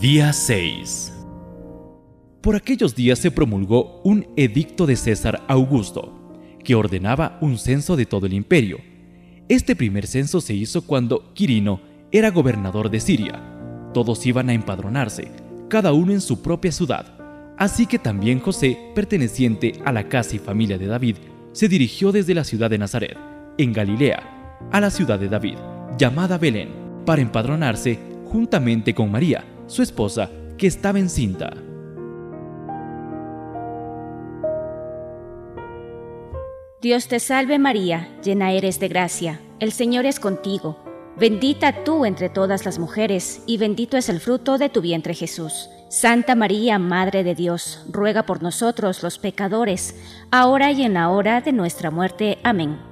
Día 6 Por aquellos días se promulgó un edicto de César Augusto, que ordenaba un censo de todo el imperio. Este primer censo se hizo cuando Quirino era gobernador de Siria. Todos iban a empadronarse, cada uno en su propia ciudad. Así que también José, perteneciente a la casa y familia de David, se dirigió desde la ciudad de Nazaret, en Galilea, a la ciudad de David, llamada Belén, para empadronarse juntamente con María, su esposa, que estaba encinta. Dios te salve María, llena eres de gracia, el Señor es contigo, bendita tú entre todas las mujeres, y bendito es el fruto de tu vientre Jesús. Santa María, Madre de Dios, ruega por nosotros los pecadores, ahora y en la hora de nuestra muerte. Amén.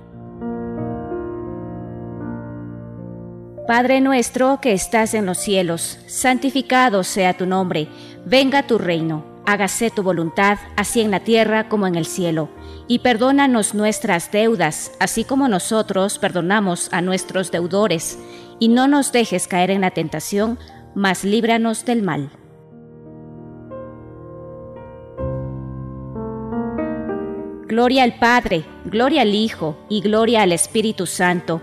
Padre nuestro que estás en los cielos, santificado sea tu nombre, venga tu reino, hágase tu voluntad, así en la tierra como en el cielo, y perdónanos nuestras deudas, así como nosotros perdonamos a nuestros deudores, y no nos dejes caer en la tentación, mas líbranos del mal. Gloria al Padre, gloria al Hijo y gloria al Espíritu Santo,